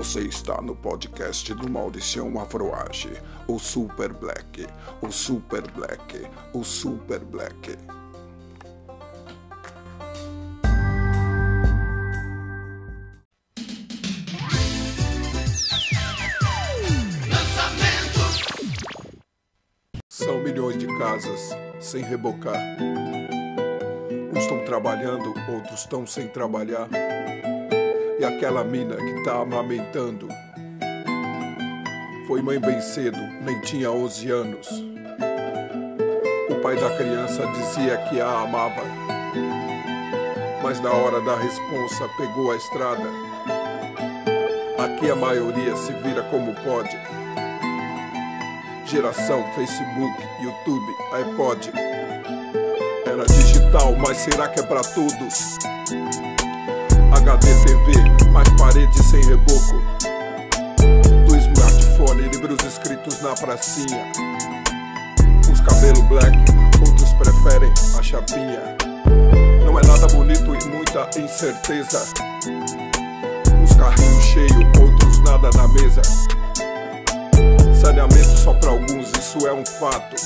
Você está no podcast do Mauricião Afroage, o Super Black, o Super Black, o Super Black. São milhões de casas sem rebocar. Uns estão trabalhando, outros estão sem trabalhar. E aquela mina que tá amamentando foi mãe bem cedo, nem tinha 11 anos. O pai da criança dizia que a amava, mas na hora da responsa pegou a estrada. Aqui a maioria se vira como pode. Geração Facebook, YouTube, iPod. Era digital, mas será que é pra todos? HD TV, mais paredes sem reboco. Do smartphone, livros escritos na pracinha. Os cabelo black, outros preferem a chapinha. Não é nada bonito e muita incerteza. Uns carrinhos cheios, outros nada na mesa. Saneamento só pra alguns, isso é um fato.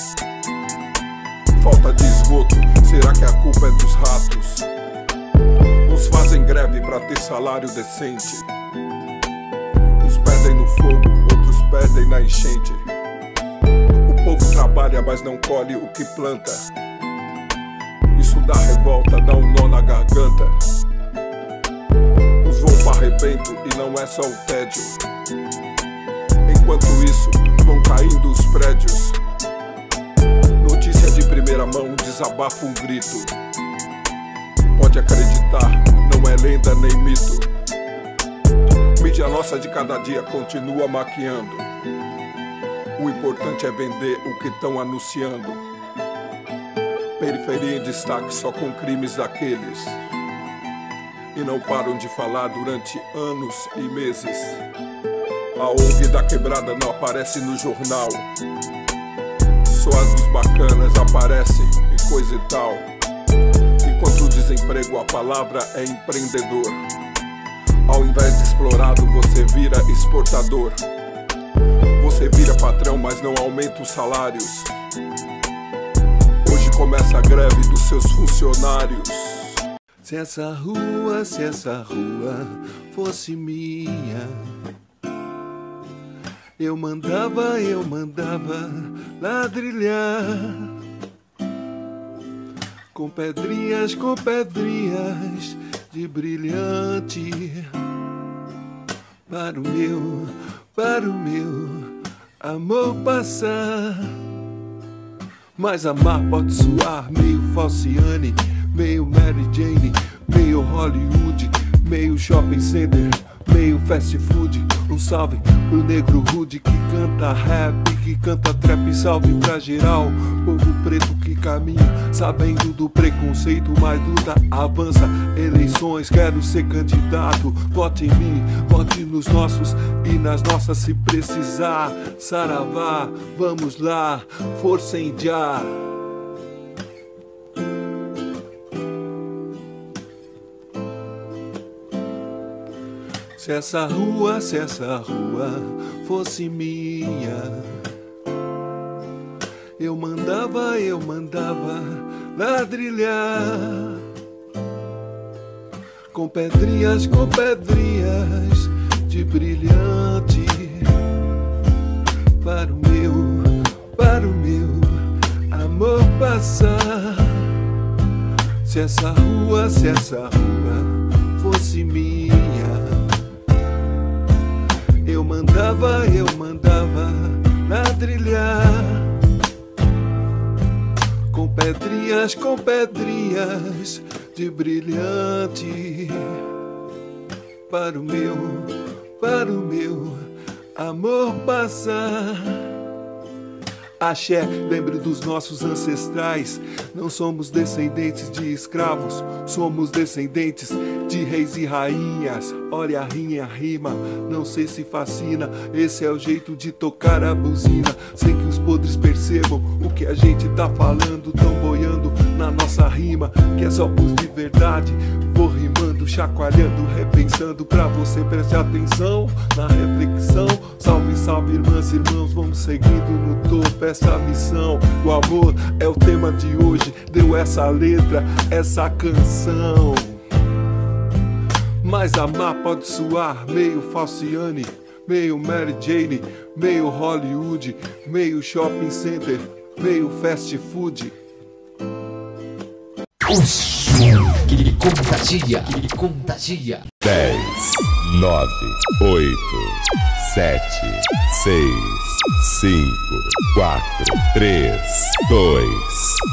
Falta de esgoto, será que a culpa é dos ratos? Uns fazem greve pra ter salário decente. Uns perdem no fogo, outros perdem na enchente. O povo trabalha, mas não colhe o que planta. Isso dá revolta, dá um nó na garganta. Uns vão pra arrebento e não é só o tédio. Enquanto isso, vão caindo os prédios. Notícia de primeira mão, desabafa um grito. Pode acreditar, lenda nem mito. Mídia nossa de cada dia continua maquiando. O importante é vender o que estão anunciando. Periferia em destaque só com crimes daqueles. E não param de falar durante anos e meses. A ONG da quebrada não aparece no jornal. Só as dos bacanas aparecem e coisa e tal. Desemprego, a palavra é empreendedor. Ao invés de explorado, você vira exportador. Você vira patrão, mas não aumenta os salários. Hoje começa a greve dos seus funcionários. Se essa rua, se essa rua fosse minha, eu mandava, eu mandava ladrilhar com pedrinhas, com pedrinhas de brilhante para o meu, para o meu amor passar. Mas amar pode soar meio falciane, meio Mary Jane, meio Hollywood, meio shopping center, meio fast food. Um salve pro negro rude que canta rap, que canta trap. Salve pra geral, povo preto que caminha, sabendo do preconceito, mas luta avança. Eleições, quero ser candidato. Vote em mim, vote nos nossos e nas nossas se precisar. Saravá, vamos lá, força em já. Se essa rua, se essa rua fosse minha, eu mandava, eu mandava ladrilhar com pedrinhas, com pedrinhas de brilhante para o meu, para o meu amor passar. Se essa rua, se essa rua fosse minha eu mandava, eu mandava ladrilhar com pedrinhas, com pedrinhas de brilhante para o meu, para o meu amor passar. Axé, lembre dos nossos ancestrais. Não somos descendentes de escravos, somos descendentes de reis e rainhas. Olha a rinha, rima, não sei se fascina. Esse é o jeito de tocar a buzina, sem que os podres percebam o que a gente tá falando. Tão boiando nossa rima, que é só pus de verdade. Vou rimando, chacoalhando, repensando pra você preste atenção na reflexão. Salve, salve, irmãs e irmãos, vamos seguindo no topo essa missão. O amor é o tema de hoje, deu essa letra, essa canção. Mas amar pode soar meio falciane, meio Mary Jane, meio Hollywood, meio shopping center, meio fast food. O som que contagia, que contagia. 10, 9, 8, 7, 6, 5, 4, 3, 2,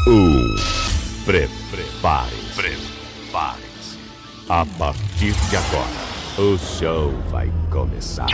1. Prepare, prepare-se. A partir de agora, o show vai começar.